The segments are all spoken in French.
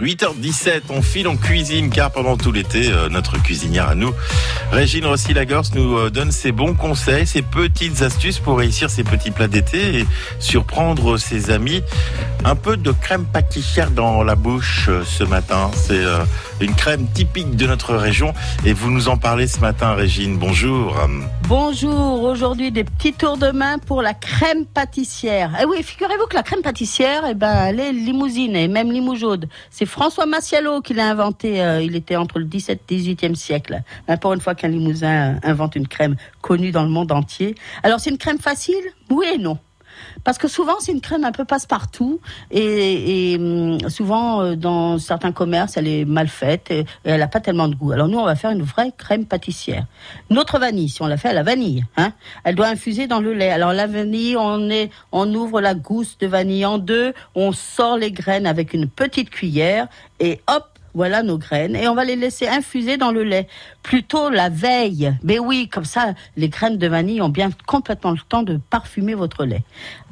8h17, on file en cuisine car pendant tout l'été, euh, notre cuisinière à nous, Régine Rossi-Lagorce, nous euh, donne ses bons conseils, ses petites astuces pour réussir ses petits plats d'été et surprendre ses amis. Un peu de crème pâtissière dans la bouche euh, ce matin. C'est une crème typique de notre région et vous nous en parlez ce matin, Régine. Bonjour. Bonjour. Aujourd'hui, des petits tours de main pour la crème pâtissière. Eh oui, figurez-vous que la crème pâtissière, eh ben, elle est limousine et même limougeaude. C'est François Massialo qui l'a inventé. euh, il était entre le 17 et 18e siècle. Hein, Pour une fois qu'un Limousin invente une crème connue dans le monde entier. Alors, c'est une crème facile? Oui et non. Parce que souvent, c'est une crème un peu passe-partout. Et, hum, souvent, euh, dans certains commerces, elle est mal faite et, et elle n'a pas tellement de goût. Alors nous, on va faire une vraie crème pâtissière. Notre vanille, si on la fait à la vanille, hein, elle doit infuser dans le lait. Alors la vanille, on, est, on ouvre la gousse de vanille en deux, on sort les graines avec une petite cuillère et hop, voilà nos graines et on va les laisser infuser dans le lait. Plutôt la veille. Mais oui, comme ça, les graines de vanille ont bien complètement le temps de parfumer votre lait.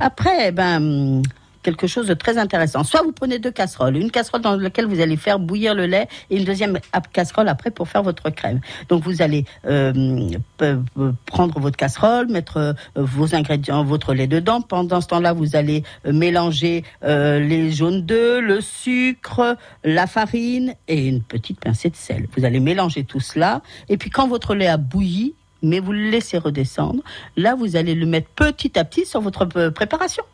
Après, ben, quelque chose de très intéressant. Soit vous prenez deux casseroles, une casserole dans laquelle vous allez faire bouillir le lait et une deuxième casserole après pour faire votre crème. Donc vous allez euh, prendre votre casserole, mettre euh, vos ingrédients, votre lait dedans. Pendant ce temps-là, vous allez euh, mélanger les jaunes d'œufs, le sucre, la farine et une petite pincée de sel. Vous allez mélanger tout cela et puis quand votre lait a bouilli, mais vous le laissez redescendre. Là, vous allez le mettre petit à petit sur votre préparation.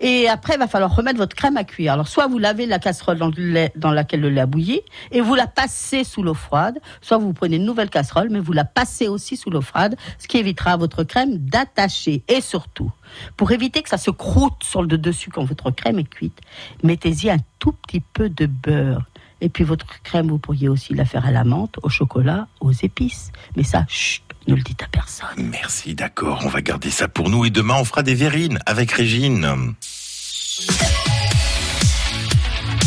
Et après, il va falloir remettre votre crème à cuire. Alors, soit vous lavez la casserole dans, le lait, dans laquelle le lait a bouilli et vous la passez sous l'eau froide, soit vous prenez une nouvelle casserole, mais vous la passez aussi sous l'eau froide, ce qui évitera à votre crème d'attacher. Et surtout, pour éviter que ça se croûte sur le dessus quand votre crème est cuite, mettez-y un tout petit peu de beurre. Et puis votre crème, vous pourriez aussi la faire à la menthe, au chocolat, aux épices. Mais ça, chut, ne le dites à personne. Merci, d'accord, on va garder ça pour nous et demain on fera des verrines avec Régine.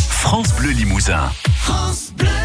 France Bleu Limousin. France Bleu.